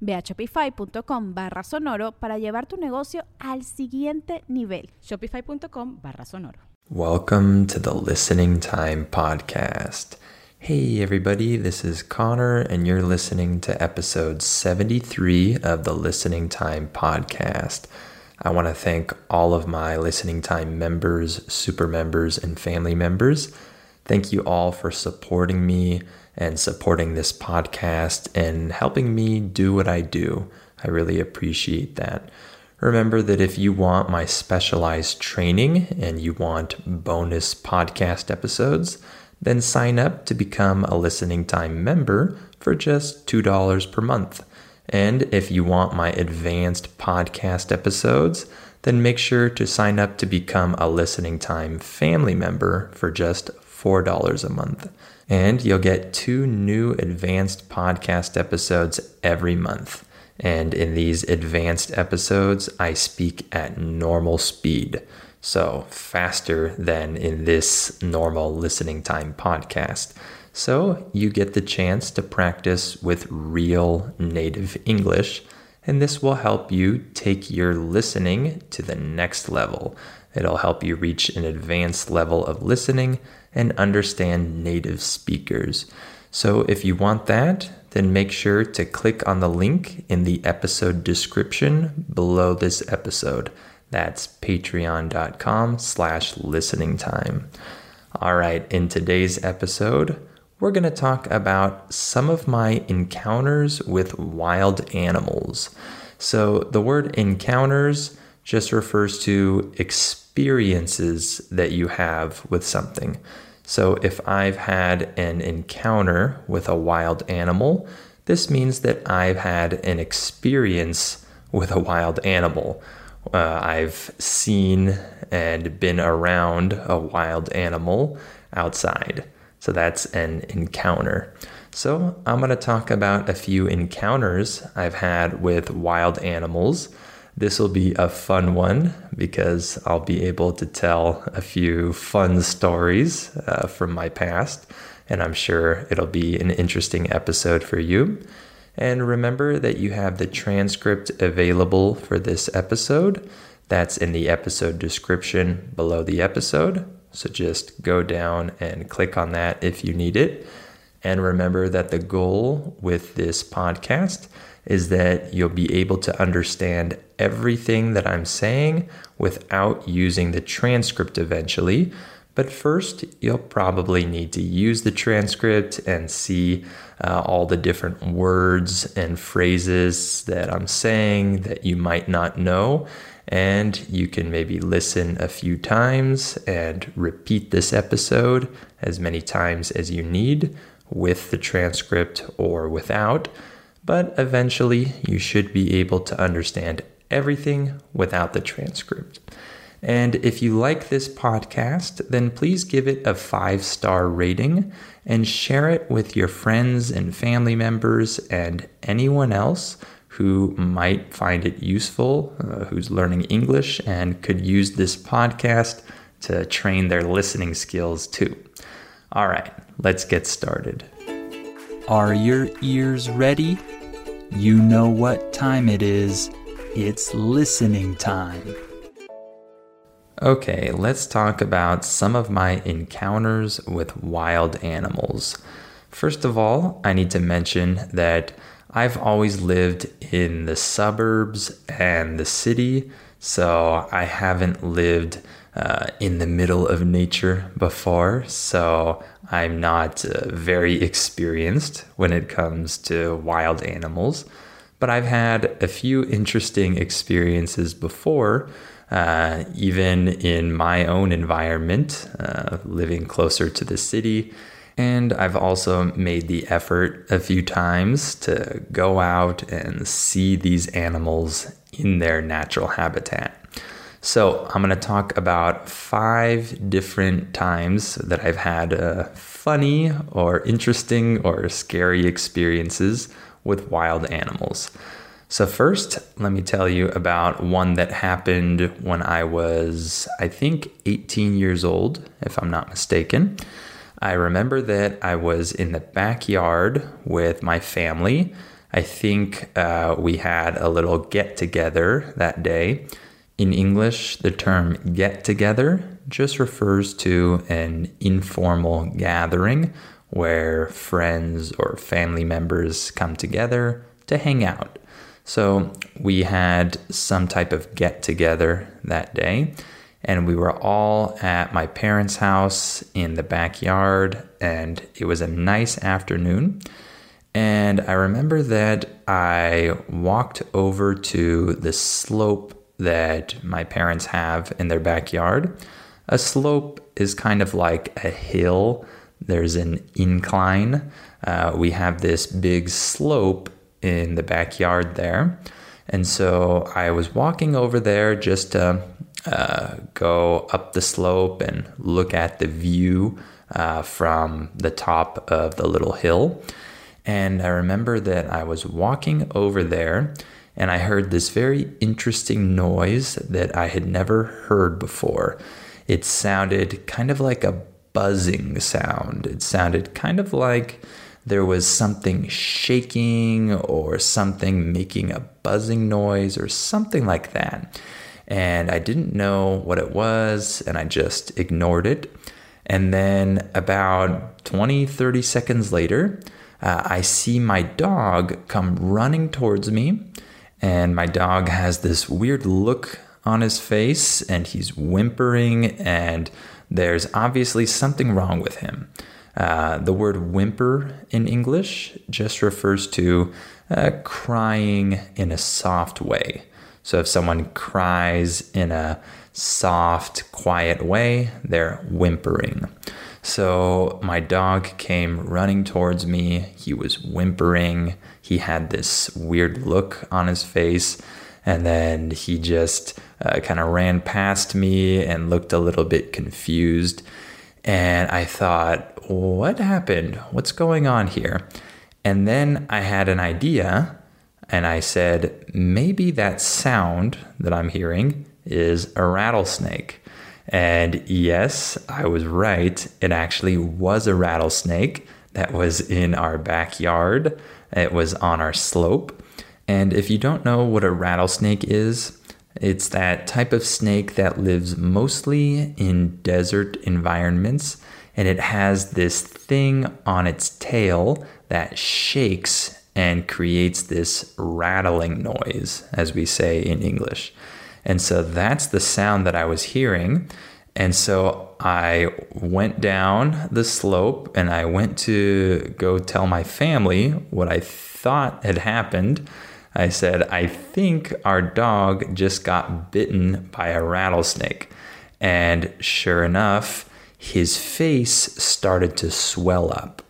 Ve a shopify.com barra sonoro para llevar tu negocio al siguiente nivel. Shopify.com barra sonoro. Welcome to the Listening Time Podcast. Hey, everybody, this is Connor, and you're listening to episode 73 of the Listening Time Podcast. I want to thank all of my Listening Time members, super members, and family members. Thank you all for supporting me and supporting this podcast and helping me do what I do. I really appreciate that. Remember that if you want my specialized training and you want bonus podcast episodes, then sign up to become a listening time member for just $2 per month. And if you want my advanced podcast episodes, then make sure to sign up to become a listening time family member for just $4 a month. And you'll get two new advanced podcast episodes every month. And in these advanced episodes, I speak at normal speed. So faster than in this normal listening time podcast. So you get the chance to practice with real native English. And this will help you take your listening to the next level. It'll help you reach an advanced level of listening and understand native speakers. So if you want that, then make sure to click on the link in the episode description below this episode. That's patreon.com slash listening time. All right, in today's episode, we're going to talk about some of my encounters with wild animals. So the word encounters just refers to experiences that you have with something. So if I've had an encounter with a wild animal, this means that I've had an experience with a wild animal. Uh, I've seen and been around a wild animal outside. So that's an encounter. So I'm going to talk about a few encounters I've had with wild animals this will be a fun one because I'll be able to tell a few fun stories uh, from my past, and I'm sure it'll be an interesting episode for you. And remember that you have the transcript available for this episode. That's in the episode description below the episode. So just go down and click on that if you need it. And remember that the goal with this podcast is that you'll be able to understand everything that I'm saying without using the transcript eventually. But first, you'll probably need to use the transcript and see uh, all the different words and phrases that I'm saying that you might not know. And you can maybe listen a few times and repeat this episode as many times as you need with the transcript or without but eventually you should be able to understand everything without the transcript. And if you like this podcast, then please give it a five star rating and share it with your friends and family members and anyone else who might find it useful, uh, who's learning English and could use this podcast to train their listening skills too. All right, let's get started. Are your ears ready? You know what time it is. It's listening time. Okay, let's talk about some of my encounters with wild animals. First of all, I need to mention that I've always lived in the suburbs and the city, so I haven't lived uh, in the middle of nature before, so I'm not uh, very experienced when it comes to wild animals. But I've had a few interesting experiences before, uh, even in my own environment, uh, living closer to the city. And I've also made the effort a few times to go out and see these animals in their natural habitat. So, I'm going to talk about five different times that I've had uh, funny or interesting or scary experiences with wild animals. So, first, let me tell you about one that happened when I was, I think, 18 years old, if I'm not mistaken. I remember that I was in the backyard with my family. I think uh, we had a little get together that day. In English, the term get together just refers to an informal gathering where friends or family members come together to hang out. So we had some type of get together that day, and we were all at my parents' house in the backyard, and it was a nice afternoon. And I remember that I walked over to the slope that my parents have in their backyard. A slope is kind of like a hill, there's an incline. Uh, we have this big slope in the backyard there. And so I was walking over there just to uh, go up the slope and look at the view uh, from the top of the little hill. And I remember that I was walking over there and I heard this very interesting noise that I had never heard before. It sounded kind of like a buzzing sound. It sounded kind of like there was something shaking or something making a buzzing noise or something like that. And I didn't know what it was and I just ignored it. And then about 20, 30 seconds later, uh, I see my dog come running towards me and my dog has this weird look on his face and he's whimpering and there's obviously something wrong with him. Uh, the word whimper in English just refers to uh, crying in a soft way. So if someone cries in a soft, quiet way, they're whimpering. So my dog came running towards me. He was whimpering. He had this weird look on his face. And then he just uh, kind of ran past me and looked a little bit confused. And I thought, what happened? What's going on here? And then I had an idea and I said, maybe that sound that I'm hearing is a rattlesnake. And yes, I was right. It actually was a rattlesnake that was in our backyard, it was on our slope. And if you don't know what a rattlesnake is, it's that type of snake that lives mostly in desert environments, and it has this thing on its tail that shakes and creates this rattling noise, as we say in English. And so that's the sound that I was hearing. And so I went down the slope and I went to go tell my family what I thought had happened. I said, I think our dog just got bitten by a rattlesnake. And sure enough, his face started to swell up.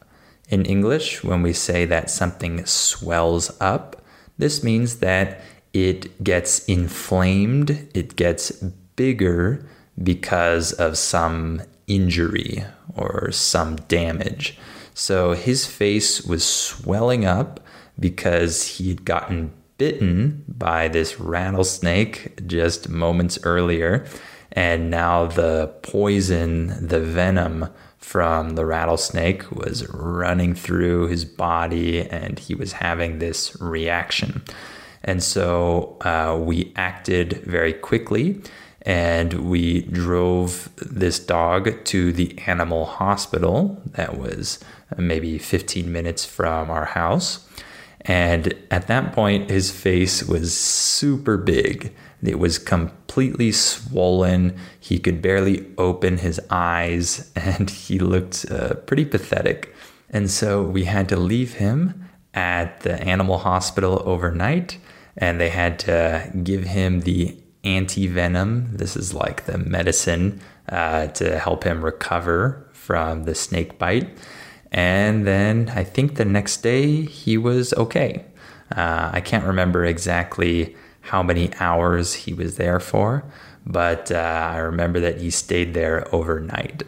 In English, when we say that something swells up, this means that it gets inflamed, it gets bigger because of some injury or some damage. So his face was swelling up because he'd gotten bitten by this rattlesnake just moments earlier. And now the poison, the venom from the rattlesnake was running through his body and he was having this reaction. And so uh, we acted very quickly and we drove this dog to the animal hospital that was maybe 15 minutes from our house. And at that point, his face was super big. It was completely swollen. He could barely open his eyes and he looked uh, pretty pathetic. And so we had to leave him at the animal hospital overnight and they had to give him the anti venom. This is like the medicine uh, to help him recover from the snake bite. And then I think the next day he was okay. Uh, I can't remember exactly how many hours he was there for, but uh, I remember that he stayed there overnight.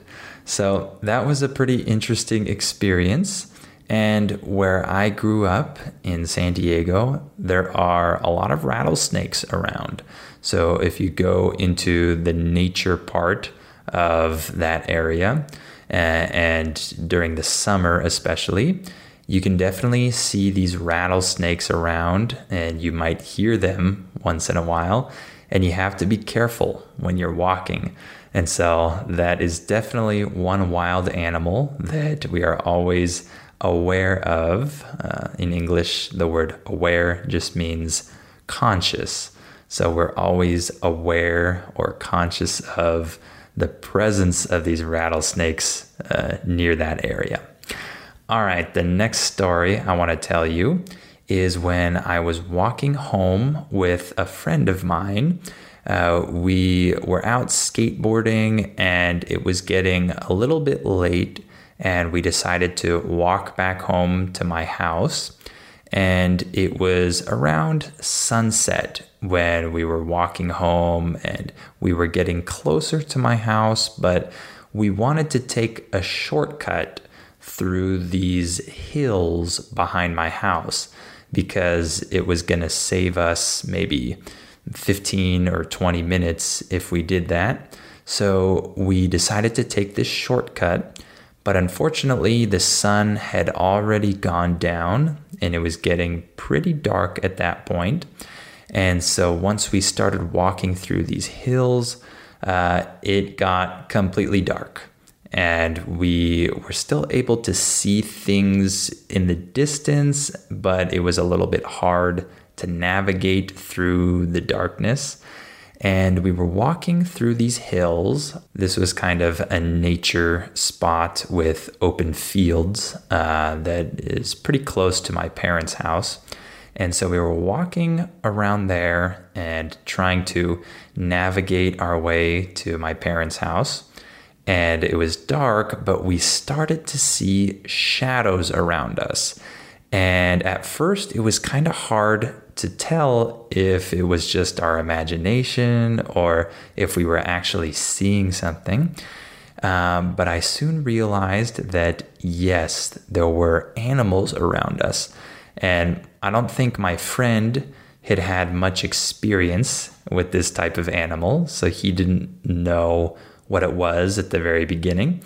So that was a pretty interesting experience. And where I grew up in San Diego, there are a lot of rattlesnakes around. So if you go into the nature part of that area, and during the summer especially, you can definitely see these rattlesnakes around, and you might hear them once in a while. And you have to be careful when you're walking. And so that is definitely one wild animal that we are always aware of. Uh, in English, the word aware just means conscious. So we're always aware or conscious of the presence of these rattlesnakes uh, near that area. All right, the next story I want to tell you is when I was walking home with a friend of mine. Uh, we were out skateboarding and it was getting a little bit late and we decided to walk back home to my house. And it was around sunset when we were walking home and we were getting closer to my house, but we wanted to take a shortcut through these hills behind my house because it was going to save us maybe 15 or 20 minutes if we did that. So we decided to take this shortcut but unfortunately, the sun had already gone down and it was getting pretty dark at that point. And so once we started walking through these hills, uh, it got completely dark. And we were still able to see things in the distance, but it was a little bit hard to navigate through the darkness and we were walking through these hills. This was kind of a nature spot with open fields uh, that is pretty close to my parents' house. And so we were walking around there and trying to navigate our way to my parents' house. And it was dark, but we started to see shadows around us. And at first, it was kind of hard to tell if it was just our imagination or if we were actually seeing something. Um, but I soon realized that yes, there were animals around us. And I don't think my friend had had much experience with this type of animal, so he didn't know what it was at the very beginning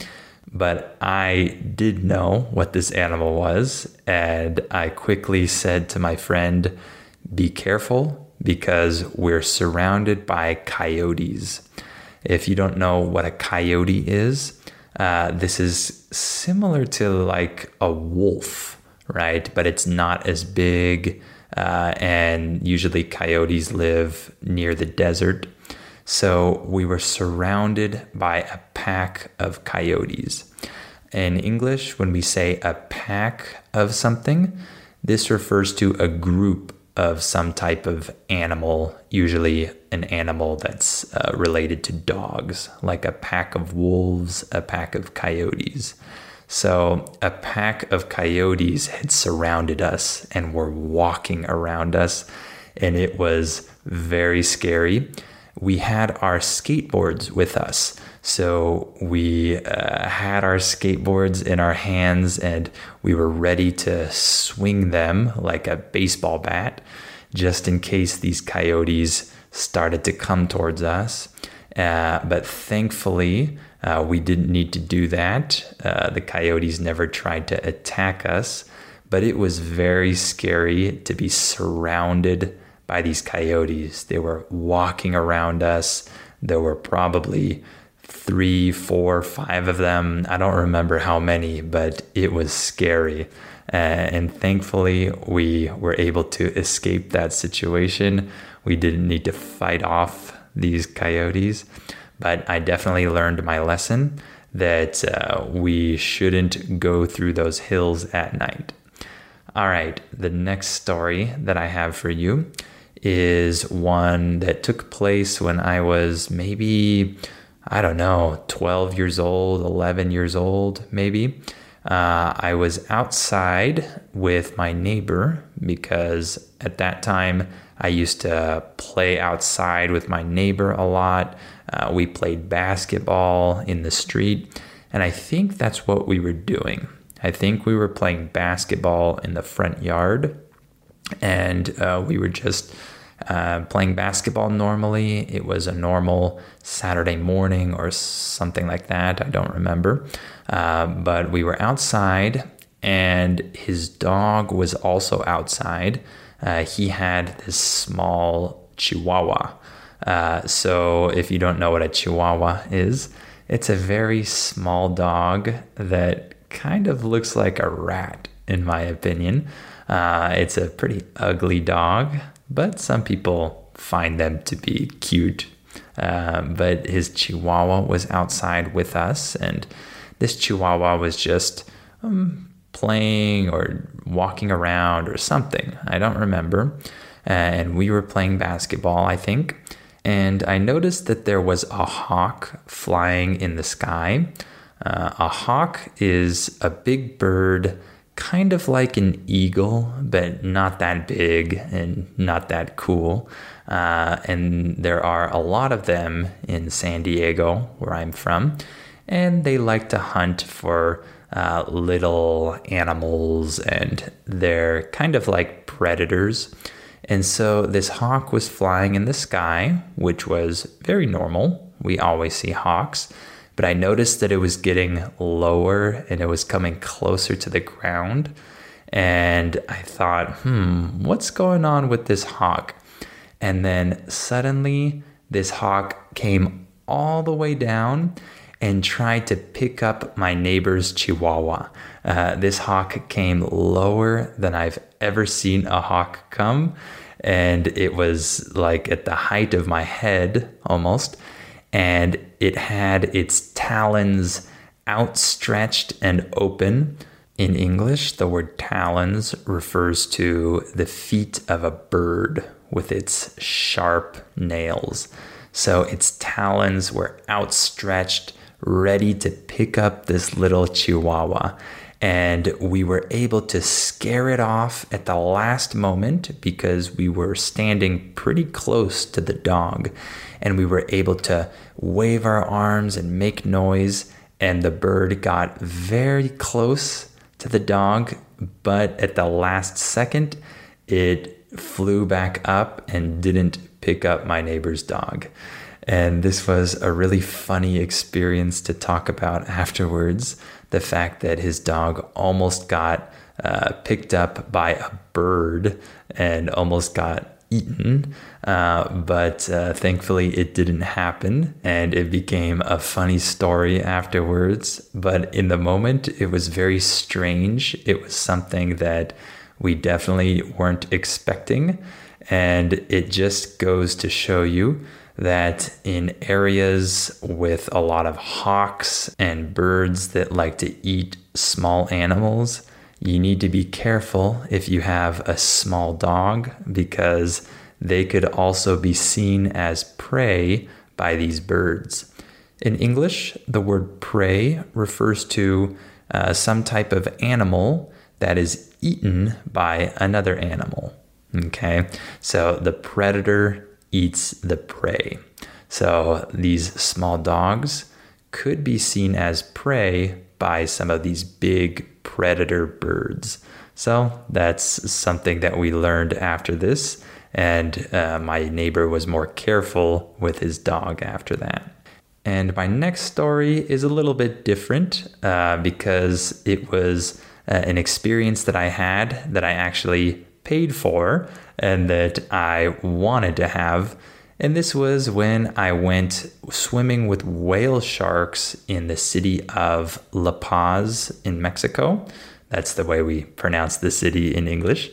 but I did know what this animal was. And I quickly said to my friend, Be careful because we're surrounded by coyotes. If you don't know what a coyote is, uh, this is similar to like a wolf, right? But it's not as big. Uh, and usually coyotes live near the desert. So we were surrounded by a pack of coyotes. In English, when we say a pack of something, this refers to a group of some type of animal, usually an animal that's uh, related to dogs, like a pack of wolves, a pack of coyotes. So, a pack of coyotes had surrounded us and were walking around us, and it was very scary we had our skateboards with us. So we uh, had our skateboards in our hands and we were ready to swing them like a baseball bat just in case these coyotes started to come towards us. Uh, but thankfully, uh, we didn't need to do that. Uh, the coyotes never tried to attack us, but it was very scary to be surrounded by these coyotes. They were walking around us. There were probably three, four, five of them. I don't remember how many, but it was scary. Uh, and thankfully, we were able to escape that situation. We didn't need to fight off these coyotes, but I definitely learned my lesson that uh, we shouldn't go through those hills at night. All right, the next story that I have for you is one that took place when I was maybe, I don't know, 12 years old, 11 years old, maybe. Uh, I was outside with my neighbor because at that time I used to play outside with my neighbor a lot. Uh, we played basketball in the street, and I think that's what we were doing. I think we were playing basketball in the front yard, and uh, we were just uh, playing basketball normally. It was a normal Saturday morning or something like that. I don't remember. Uh, but we were outside, and his dog was also outside. Uh, he had this small chihuahua. Uh, so, if you don't know what a chihuahua is, it's a very small dog that kind of looks like a rat, in my opinion. Uh, it's a pretty ugly dog but some people find them to be cute. Um, but his chihuahua was outside with us, and this chihuahua was just um, playing or walking around or something. I don't remember. and we were playing basketball, I think. And I noticed that there was a hawk flying in the sky. Uh, a hawk is a big bird kind of like an eagle, but not that big and not that cool. Uh, and there are a lot of them in San Diego, where I'm from, and they like to hunt for uh, little animals, and they're kind of like predators. And so this hawk was flying in the sky, which was very normal. We always see hawks but I noticed that it was getting lower and it was coming closer to the ground. And I thought, hmm, what's going on with this hawk? And then suddenly, this hawk came all the way down and tried to pick up my neighbor's chihuahua. Uh, this hawk came lower than I've ever seen a hawk come. And it was like at the height of my head almost and it had its talons outstretched and open. In English, the word talons refers to the feet of a bird with its sharp nails. So its talons were outstretched, ready to pick up this little chihuahua. And we were able to scare it off at the last moment because we were standing pretty close to the dog and we were able to wave our arms and make noise. And the bird got very close to the dog, but at the last second, it flew back up and didn't pick up my neighbor's dog. And this was a really funny experience to talk about afterwards. The fact that his dog almost got uh, picked up by a bird and almost got eaten. Uh, but uh, thankfully, it didn't happen and it became a funny story afterwards. But in the moment, it was very strange. It was something that we definitely weren't expecting. And it just goes to show you that in areas with a lot of hawks and birds that like to eat small animals, you need to be careful if you have a small dog because they could also be seen as prey by these birds. In English, the word prey refers to uh, some type of animal that is eaten by another animal. Okay, so the predator eats the prey. So these small dogs could be seen as prey by some of these big predator birds. So that's something that we learned after this. And uh, my neighbor was more careful with his dog after that. And my next story is a little bit different uh, because it was uh, an experience that I had that I actually paid for and that I wanted to have. And this was when I went swimming with whale sharks in the city of La Paz in Mexico. That's the way we pronounce the city in English.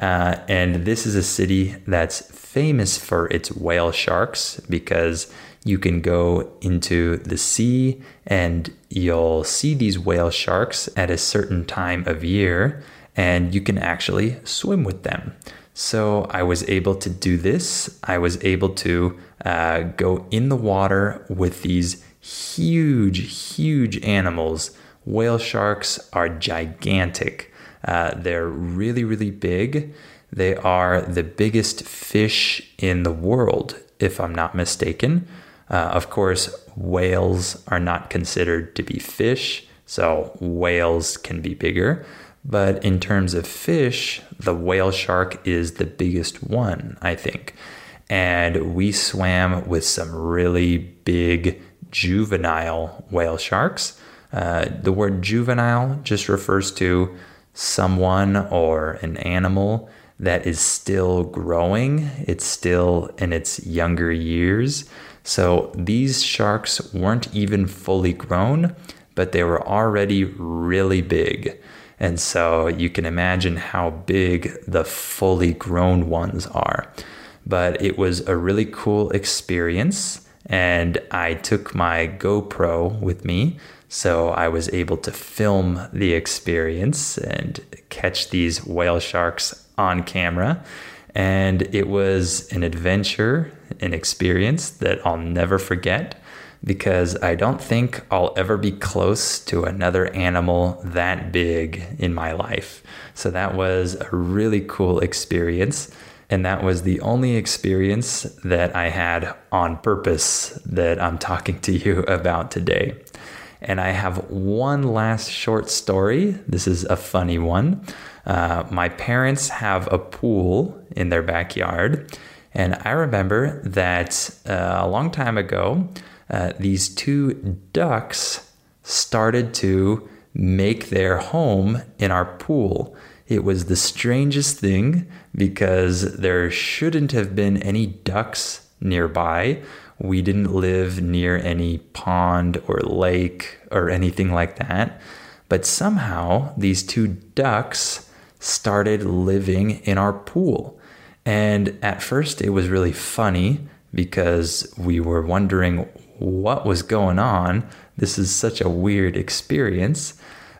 Uh, and this is a city that's famous for its whale sharks because you can go into the sea and you'll see these whale sharks at a certain time of year and you can actually swim with them. So I was able to do this. I was able to uh, go in the water with these huge, huge animals. Whale sharks are gigantic. Uh, they're really, really big. They are the biggest fish in the world, if I'm not mistaken. Uh, of course, whales are not considered to be fish, so whales can be bigger. But in terms of fish, the whale shark is the biggest one, I think. And we swam with some really big juvenile whale sharks. Uh, the word juvenile just refers to someone or an animal that is still growing, it's still in its younger years. So these sharks weren't even fully grown, but they were already really big. And so you can imagine how big the fully grown ones are. But it was a really cool experience. And I took my GoPro with me. So I was able to film the experience and catch these whale sharks on camera. And it was an adventure, an experience that I'll never forget because I don't think I'll ever be close to another animal that big in my life. So that was a really cool experience. And that was the only experience that I had on purpose that I'm talking to you about today. And I have one last short story. This is a funny one. Uh, my parents have a pool in their backyard. And I remember that uh, a long time ago, uh, these two ducks started to make their home in our pool. It was the strangest thing because there shouldn't have been any ducks nearby. We didn't live near any pond or lake or anything like that. But somehow these two ducks started living in our pool. And at first it was really funny because we were wondering what was going on. This is such a weird experience.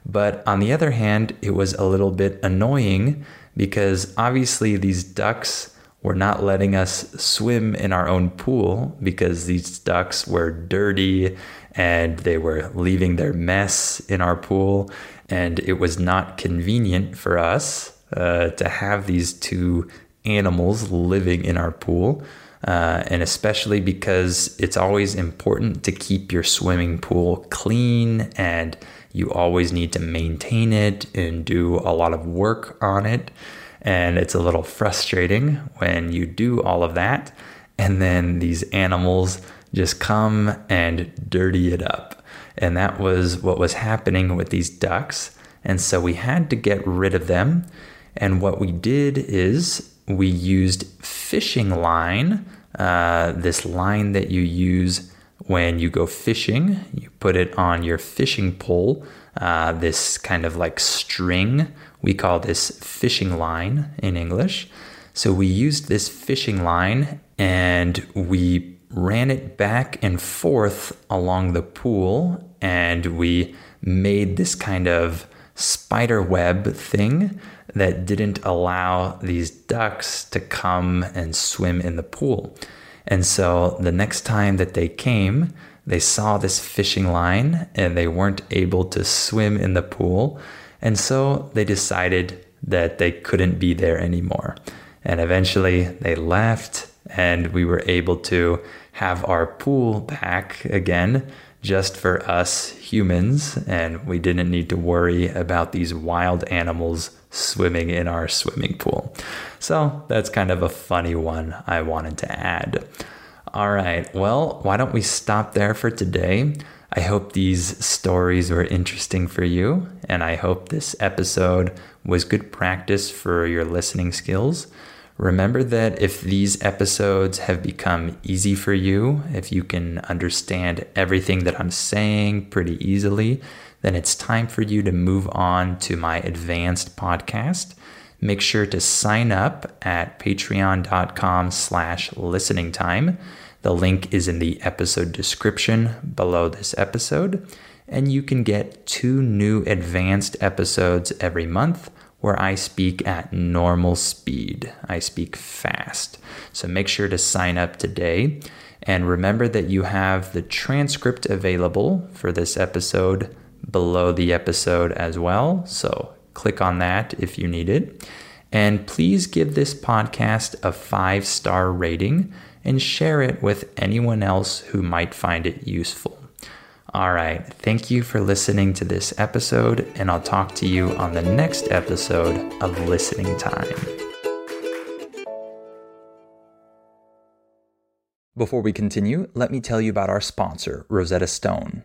But on the other hand, it was a little bit annoying because obviously these ducks were not letting us swim in our own pool because these ducks were dirty and they were leaving their mess in our pool. And it was not convenient for us uh, to have these two animals living in our pool uh, and especially because it's always important to keep your swimming pool clean and you always need to maintain it and do a lot of work on it. And it's a little frustrating when you do all of that and then these animals just come and dirty it up. And that was what was happening with these ducks. And so we had to get rid of them. And what we did is we used fishing line, uh, this line that you use when you go fishing. You put it on your fishing pole, uh, this kind of like string. We call this fishing line in English. So we used this fishing line and we ran it back and forth along the pool and we made this kind of spider web thing that didn't allow these ducks to come and swim in the pool. And so the next time that they came, they saw this fishing line and they weren't able to swim in the pool. And so they decided that they couldn't be there anymore. And eventually they left, and we were able to have our pool back again just for us humans. And we didn't need to worry about these wild animals swimming in our swimming pool. So that's kind of a funny one I wanted to add. All right, well, why don't we stop there for today? I hope these stories were interesting for you, and I hope this episode was good practice for your listening skills. Remember that if these episodes have become easy for you, if you can understand everything that I'm saying pretty easily, then it's time for you to move on to my advanced podcast. Make sure to sign up at patreon.com slash listening time. The link is in the episode description below this episode. And you can get two new advanced episodes every month where I speak at normal speed. I speak fast. So make sure to sign up today. And remember that you have the transcript available for this episode below the episode as well. So click on that if you need it. And please give this podcast a five star rating and share it with anyone else who might find it useful. All right, thank you for listening to this episode, and I'll talk to you on the next episode of Listening Time. Before we continue, let me tell you about our sponsor, Rosetta Stone.